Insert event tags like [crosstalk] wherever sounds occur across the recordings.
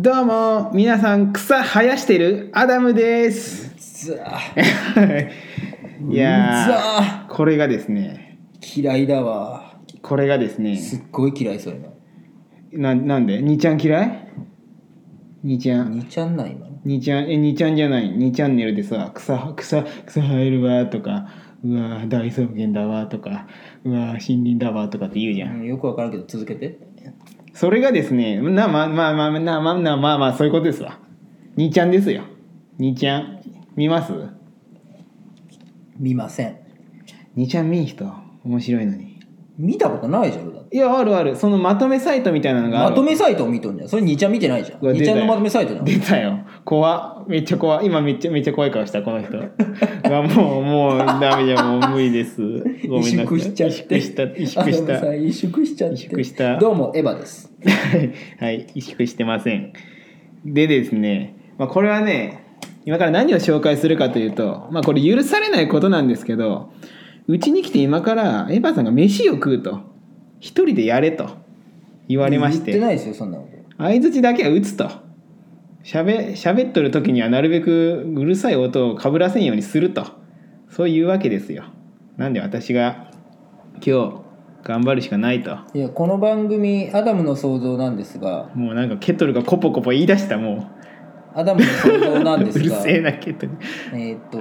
どうも皆さん草生やしてる？アダムです。いやこれがですね。嫌いだわ。これがですね。すっごい嫌いそういうのななんで？にちゃん嫌い？にちゃん。2ちゃんない今の？にちゃん。えにちゃんじゃない？にチャンネルでさ草草草生えるわとかうわ大草原だわとかうわ森林だわとかって言うじゃん。うんよくわからんけど続けてそれがですねなまあまあまあまあまあまあまあ、まあ、そういうことですわ。兄ちゃんですよ。兄ちゃん見ます？見ません。兄ちゃん見ん人？面白いのに。見たことないじゃんいやあるある。そのまとめサイトみたいなのがあまとめサイトを見とんじゃん。それ2ちゃん見てないじゃん。兄2ちゃんのまとめサイトじゃん出たよ。怖っ。めっちゃ怖い。今めっちゃめっちゃ怖い顔したこの人。[laughs] もうもうダメじゃんもう無理です。ごめんなさい。萎縮しちゃって。萎縮した萎縮した。萎縮しちゃって。萎縮した。どうもエヴァです。[laughs] はい萎縮してません。でですね、まあ、これはね今から何を紹介するかというとまあこれ許されないことなんですけどうちに来て今からエヴァさんが飯を食うと。一人でやれと言われまして。言ってないですよそんなこと。相づちだけは打つとしゃべしゃべっとる時にはなるべくうるさい音をかぶらせんようにすると。そういうわけですよ。なんで私が今日頑張るしかないと。いやこの番組「アダムの創造」なんですが。もうなんかケトルがコポコポ言い出したもアダムの創造なうんですが。うるせえなケトル。えーっと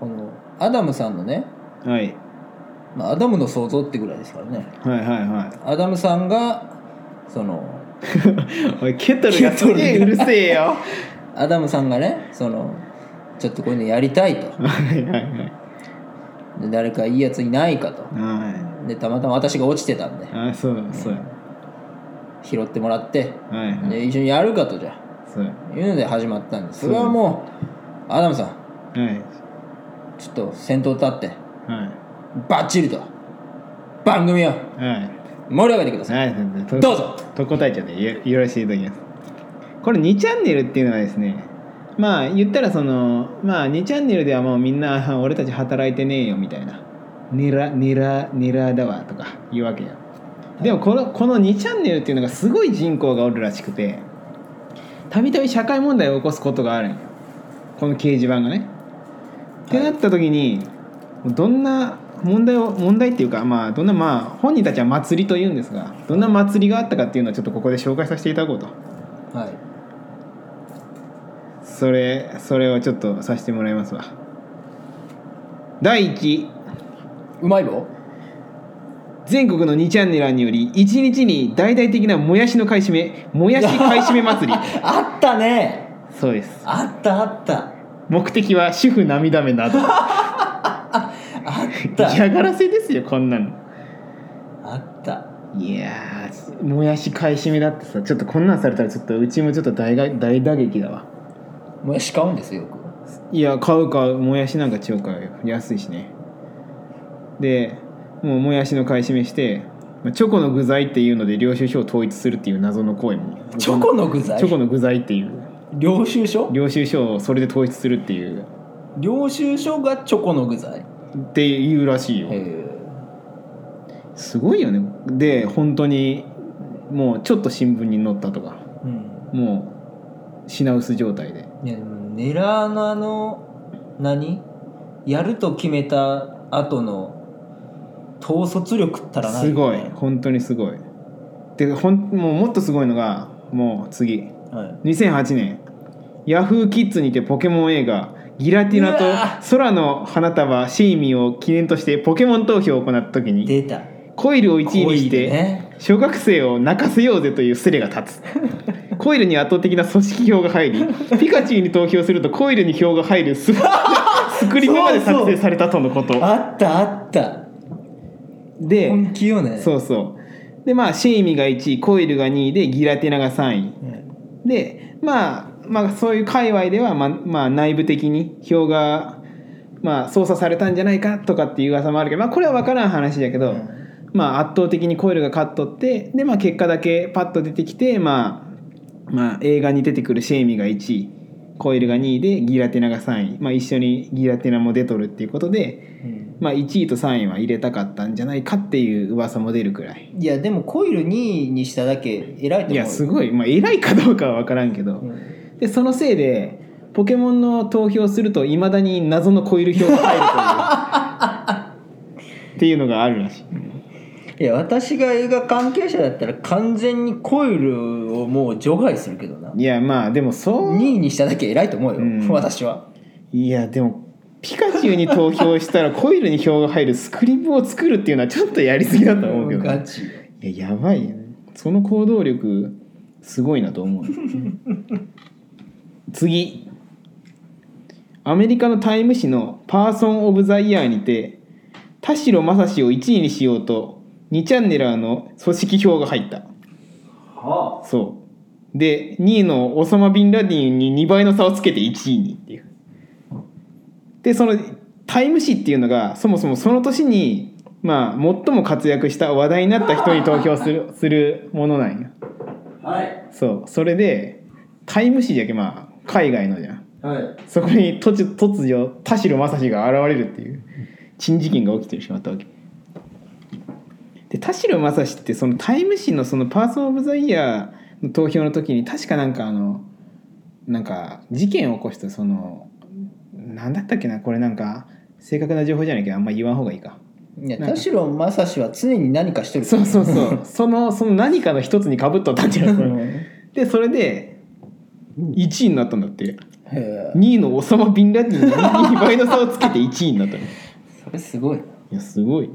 このアダムさんのね、はい。まあ、アダムの創造ってぐらいですからね。はいはいはアダムさんがそのい [laughs] おいケトルがすげえうるせえよ。アダムさんがねそのちょっとこういうのやりたいと。[laughs] はいはいはい。で誰かいいやついないかと。はでたまたま私が落ちてたんで。いあそうそう拾ってもらって。はいはい。で一緒にやるかとじゃそう。いうので始まったんで。す。それはもうアダムさん。はい。ちょっと先頭立って。はい。バッチリと。番組を。はい。盛り上げてください。はいとどうぞ特攻隊長でよよろしいときます。これ2チャンネルっていうのはですねまあ言ったらそのまあ2チャンネルではもうみんな俺たち働いてねえよみたいな。ネラネラネラだわとか言うわけよ。でもこのこの2チャンネルっていうのがすごい人口がおるらしくてたびたび社会問題を起こすことがあるんよ。この掲示板がね。ってなった時にどんな問題を問題っていうかまあどんなまあ本人たちは祭りと言うんですがどんな祭りがあったかっていうのをちょっとここで紹介させていただこうと。はい。それそれをちょっとさせてもらいますわ。第一。うまい棒全国の2チャンネラーにより1日に大々的なもやしの買い占めもやし買い占め祭り。[laughs] あったね。そうです。あったあった。目的は主婦涙目など [laughs] 嫌がらせですよこんなの。あった。いやーもやし買い占めだってさちょっとこんなんされたらちょっとうちもちょっと大が大打撃だわ。もやし買うんですよよく。いや買うかもやしなんか超買うよ安いしね。でもうもやしの買い占めしてまあチョコの具材っていうので領収書を統一するっていう謎の行為も。チョコの具材？チョコの具材っていう。領収書？領収書をそれで統一するっていう。領収書がチョコの具材？っていうらしいよ。すごいよね。で本当にもうちょっと新聞に載ったとか。うん。もう品薄状態で。いやでもネラーの何？やると決めた後の統率力ったらないすごい。本当にすごい。でほんもうもっとすごいのがもう次。はい。2008年ヤフーキッズにてポケモン映画ギラティナと空の花束シェイミーを記念としてポケモン投票を行った時に出た。コイルを1位にしてね。小学生を泣かせようぜというスレが立つ。[laughs] コイルに圧倒的な組織票が入りピカチュウに投票するとコイルに票が入るススクリプトまで作成されたとのこと。あったあった。で本気よね。そうそう。でまあシェイミーが1位コイルが2位でギラティナが3位。うん。でまあまあそういう界隈では、まあ、まあ内部的に票がまあ操作されたんじゃないかとかっていう噂もあるけど、まあ、これは分からん話だけど、うん。まあ圧倒的にコイルが勝っとってで、まあ、結果だけパッと出てきて、まあ、まあ映画に出てくるシェイミーが1位コイルが2位でギラテナが3位、まあ、一緒にギラテナも出とるっていうことで、うん。まあ、1位と3位は入れたかったんじゃないかっていう噂も出るくらい。いやでもコイル2位にしただけ偉いと思ういやすごい、まあ、偉いかどうかは分からんけど、うんでそのせいでポケモンの投票するといまだに謎のコイル票が入るという。[laughs] っていうのがあるらしい。いや私が映画関係者だったら完全にコイルをもう除外するけどな。いやまあでもそう。2位にしただけ偉いと思うよ、うん。私は。いやでもピカチュウに投票したらコイルに票が入るスクリプを作るっていうのはちょっとやりすぎだと思うけどガチいややばいよね。その行動力すごいなと思う [laughs] 次。アメリカの「タイム」誌の「パーソン・オブ・ザ・イヤー」にて田代正史を1位にしようと2チャンネラーの組織票が入った。はそう。で2位のオサマ・ビンラディンに2倍の差をつけて1位にっていう。でそのタイム誌っていうのがそもそもその年にまあ最も活躍した話題になった人に投票する [laughs] するものなんやあはい。そう。それでタイム誌じゃけまあ海外のじゃん。はい。そこに突如突如田代正史が現れるっていう。珍事件が起きてしまったわけ。で田代正史ってそのタイム誌のそのパーソン・オブ・ザ・イヤーの投票の時に確かなんかあのなんか事件を起こしたそのなんだったっけなこれなんか正確な情報じゃないけどあんま言わん方がいいか。いや田代正史は常に何かしてる。そうそうそう。そのその何かの一つにかぶっとったんじゃないうん。でそれで1位になったんだって。へえ。2位のオサマ・ビンラディンに2倍の差をつけて1位になったの。いそれすごいやすごい。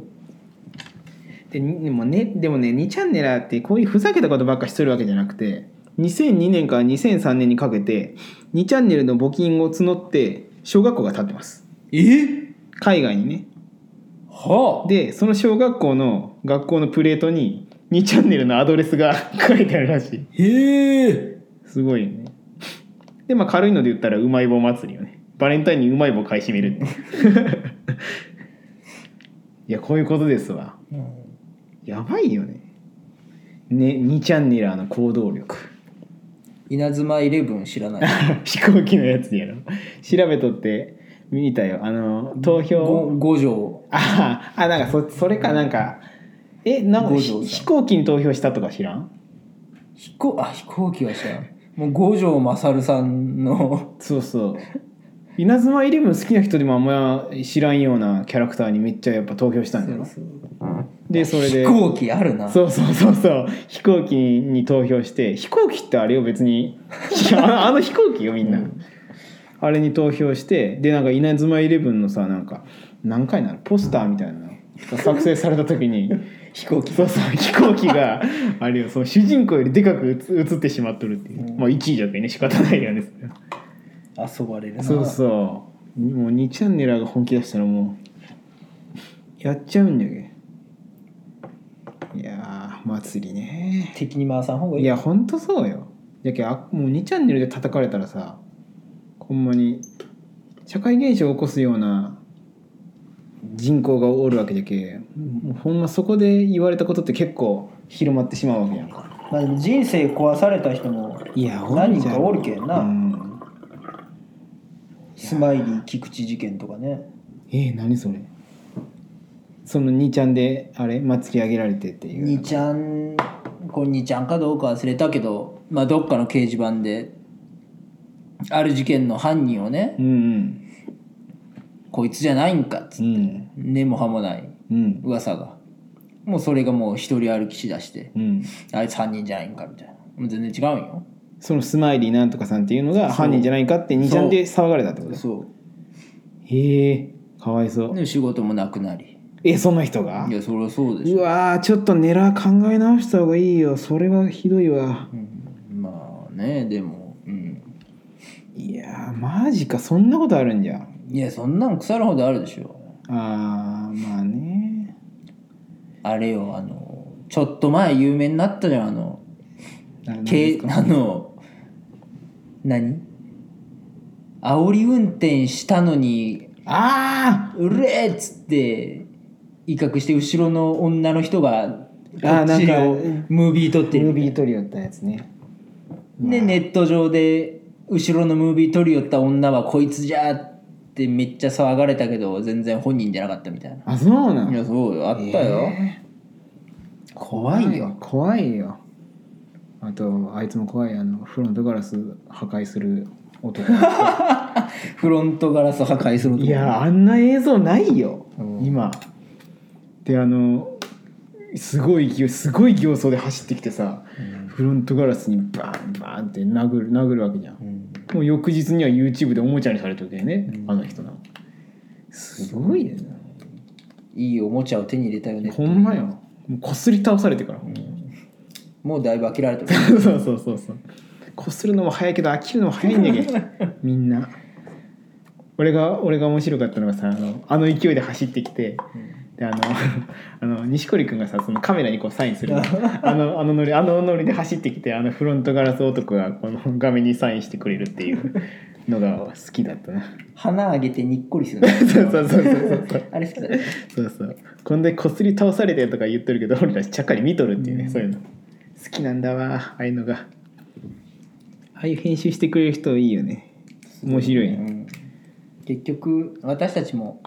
でにでもねでもね2チャンネラーってこういうふざけたことばっかしとるわけじゃなくて2002年から2003年にかけて2チャンネルの募金を募って小学校が建ってます。え？海外にね。はあ。でその小学校の学校のプレートに2チャンネルのアドレスが [laughs] 書いてあるらしい。へえ。すごいよねでまあ軽いので言ったらうまい棒祭りよね。バレンタインにうまい棒買い占めるって。[laughs] いやこういうことですわ。やばいよね。ね2チャンネラーの行動力。稲妻イレブン知らない？[laughs] 飛行機のやつやろ。調べとって見たよ。あの投票。ご五条。ああなんかそそれかなんかえなんか飛行機に投票したとか知らん？飛行あ飛行機は知らんもう五条勝さんの。そうそう。稲妻イレブン好きな人でもあんま知らんようなキャラクターにめっちゃやっぱ投票したんだよでそれで。飛行機あるな。そうそうそうそう。飛行機に投票して飛行機ってあれよ別に [laughs] あの飛行機よみんな、あれに投票してでなんか稲妻イレブンのさなんか何回なの？ポスターみたいなの。が作成された時に飛行機そうそう飛行機があれよその主人公よりでかく映映ってしまっとるっていう、うん。まあ1位じゃけね仕方ないよね遊ばれるな。そうそう。もう2チャンネラーが本気出したらもうやっちゃうんだけいやー祭りね。敵に回さん方がいい。いやほんとそうよ。やけあもう2チャンネルで叩かれたらさほんまに社会現象を起こすような人口がおるわけじゃけほんまそこで言われたことって結構広まってしまうわけやんか。まあでも人生壊された人もいや何人かおるけんな。うん。スマイリー菊池事件とかね。えー、何それ。その2ちゃんであれ祭り上げられてっていう。2ちゃんこれ2ちゃんかどうか忘れたけどまあどっかの掲示板である事件の犯人をねうんうんこいつじゃないんかっつって。うん。根も葉もないうん。噂が。もうそれがもう一人歩きしだして。うん。あいつ犯人じゃないんかみたいな。もう全然違うんよ。そのスマイリーなんとかさんっていうのが犯人じゃないかって2ちゃんで騒がれたってこと？そへえかわいそう。うで仕事もなくなり。えそんな人が？いやそりゃそうでしうょ、わーちょっと狙考え直した方がいいよ。それはひどいわ。うん、まあねでも。うん。いやーマジか。そんなことあるんじゃいやそんなん腐るほどあるでしょ。あーまあね。あれよあのちょっと前有名になったじゃんあのなけあの何？煽り運転したのにあ「うれ!」っつって威嚇して後ろの女の人がこっちあーなんかをムービー撮ってるームービー撮りよったやつね。でネット上で後ろのムービー撮り寄った女はこいつじゃってめっちゃ騒がれたけど全然本人じゃなかったみたいな。あそうないのやそうよ。あったよ、え怖いよ。怖いよ。あとあいつも怖いあのフロントガラス破壊する男。[laughs] フロントガラス破壊するいやあんな映像ないよ、うん。今。であのすごい勢いすごい形相で走ってきてさ、フロントガラスにバーンバーンって殴る殴るわけじゃんもう翌日には YouTube でおもちゃにされてるけどね、うん。あの人の。すごいよね。いいおもちゃを手に入れたよねほんまよもうこすり倒されてから、もうだいぶ飽きられてる [laughs] そうそうそうそう。こするのも早いけど飽きるのも早いんだけど。[laughs] みんな。俺が俺が面白かったのがさあのあの勢いで走ってきてであの [laughs] あの錦織君がさそのカメラにこうサインするの。あのあのノリあのノリで走ってきてあのフロントガラス男がこの画面にサインしてくれるっていうのが好きだったな。鼻上げてにっこりする [laughs] そうそうそうそうそう。[laughs] あれ好きだねそうそう。こんでこすり倒されてとか言ってるけど俺らちゃっかり見とるっていうね、うん。そういうの。好きなんだわああいうのが。ああいう編集してくれる人いいよね。面白い、うん。結局私たちも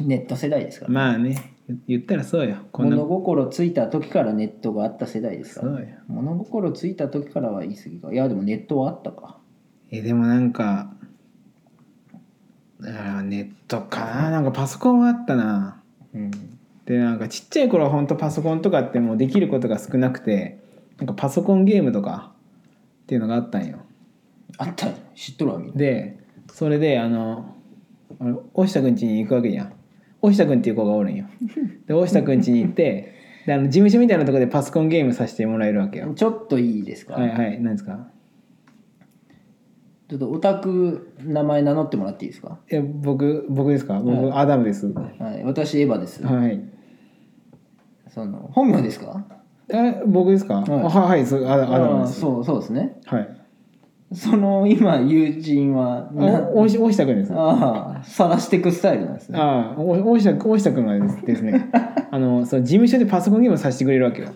ネット世代ですから、まあね言ったらそうよ。こんな物心ついた時からネットがあった世代ですから。そうよ。物心ついた時からは言い過ぎか。いやでもネットはあったか。えでもなんかあーネットかな。なんかパソコンはあったな。うん。でなんかちっちゃい頃は本当パソコンとかってもうできることが少なくてなんかパソコンゲームとかっていうのがあったんよ。あったよ。知っとるわみんな。でそれであのあの大下くん家に行くわけじゃん大下くんっていう子がおるんよ。で大下くん家に行ってであの事務所みたいなところでパソコンゲームさせてもらえるわけよ。ちょっといいですか、はいはい何ですか？ちょっとオタク名前名乗ってもらっていいですか？え僕僕ですか？僕、はアダムです。はい私エヴァです、はい。その本名ですか？え僕ですか、はい。あはいはいそうアダムです。そうそうですね。はいその今友人は大下大下くんです。ああ晒していくスタイルなんですね。ああお大下大下くんがですね。[laughs] あのその事務所でパソコンゲームをさせてくれるわけよ。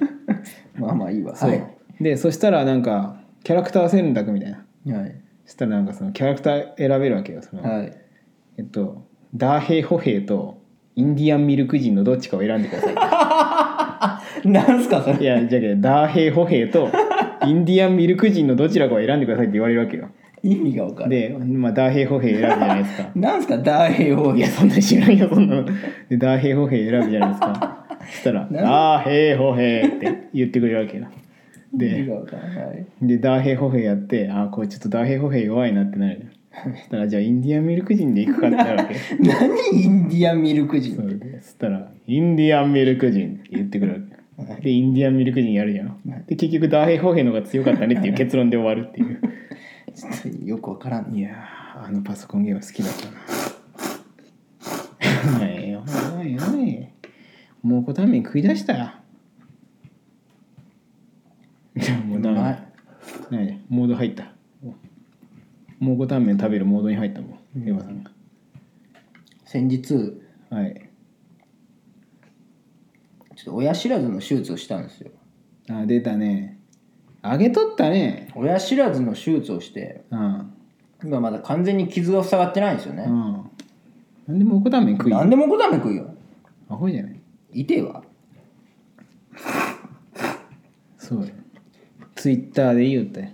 まあまあいいわ。そう、はい。でそしたらなんかキャラクター選択みたいな。はい。そしたらなんかそのキャラクター選べるわけよ。その、はい。えっとダーヘイホヘイとインディアンミルク人のどっちかを選んでくださ [laughs] なんすかそいいれやじゃけどダーヘイホヘイとインディアンミルク人のどちらかを選んでくださいって言われるわけよ。意味が分かる。で、まあ、ダーヘイホヘイ選ぶじゃないですか。[laughs] なんすか大平王いやそんな知らんよそんなのでダーヘイホヘイ選ぶじゃないですか。そしたら「[laughs] なんダーヘイホヘイ」って言ってくれるわけよ。意味ではい。でダーヘイホヘイやってああこれちょっとダーヘイホヘイ弱いなってなる。そしたらじゃあインディアンミルク人で行くかってなるわけ。[laughs] 何インディアンミルク人それでそしたら「インディアンミルク人」って言ってくるわけでインディアンミルク人やるじゃん。で結局ダーヘイホヘイの方が強かったねっていう結論で終わるっていう。ちょっとよく分からん。いやーあのパソコンゲーム好きだったな。はいよはいはいもうこために食い出した。よもうダメ。うまい何？モード入った。蒙古タンメン食べるモードに入ったもん。エヴァさんが。先日ちょはいっと親知らずの手術をしたんですよ。あ出たね。あげとったね。親知らずの手術をしてうん。今まだ完全に傷が塞がってないんですよね、うん。なんで蒙古タンメン食い何でもこため食うよ。アホじゃないいてえわ。そうよ。ツイッターで言うたよ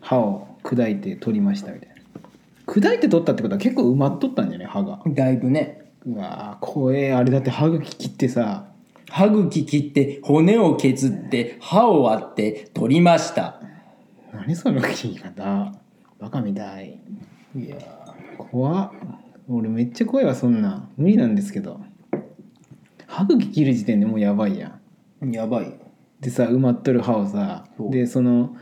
歯を砕いて取りましたみたいな。砕いて取ったってことは結構埋まっとったんじゃない歯が。だいぶねうわー怖えあれだって歯茎切ってさ歯茎切って骨を削って歯を割って取りました。何その切り方？バカみたい。いや怖っ。俺めっちゃ怖いわそんな無理なんですけど。歯茎切る時点でもうやばいやん。やばい。よでさ埋まっとる歯をさでその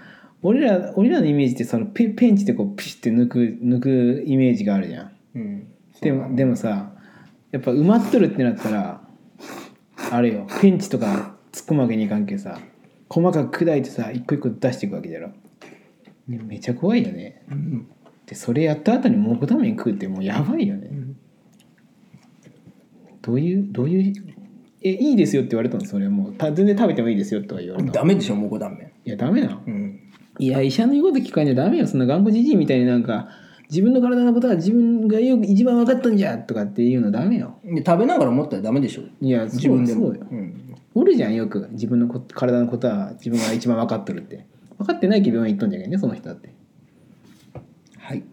俺ら俺らのイメージってそのペペンチでこうピシッて抜く抜くイメージがあるじゃん。うん。でもでもさやっぱ埋まっとるってなったらあれよペンチとか突っ込むわけにいかんけどさ細かく砕いてさ一個一個出していくわけだろ。でめっちゃ怖いよね。うんでそれやった後にもぐために食うってもうやばいよね。どういうどういうえいいですよって言われたんですそれはもうた全然食べてもいいですよとは言われたダメでしょ蒙古タンメンいやダメなの。うん。いや医者の言うこと聞かんじゃダメよ。そんな頑固じじいみたいになんか自分の体のことは自分がよく一番分かったんじゃとかっていうのダメよ。で食べながら思ったらダメでしょ。いや自分でも。そうよ。うん、おるじゃんよく。自分のこ体のことは自分が一番分かっとるって。分かってないけど病院行っとんじゃけんねその人だって。はい。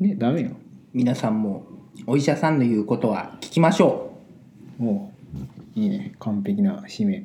ねダメよ。皆さんもお医者さんの言うことは聞きましょうおういいね完璧な締め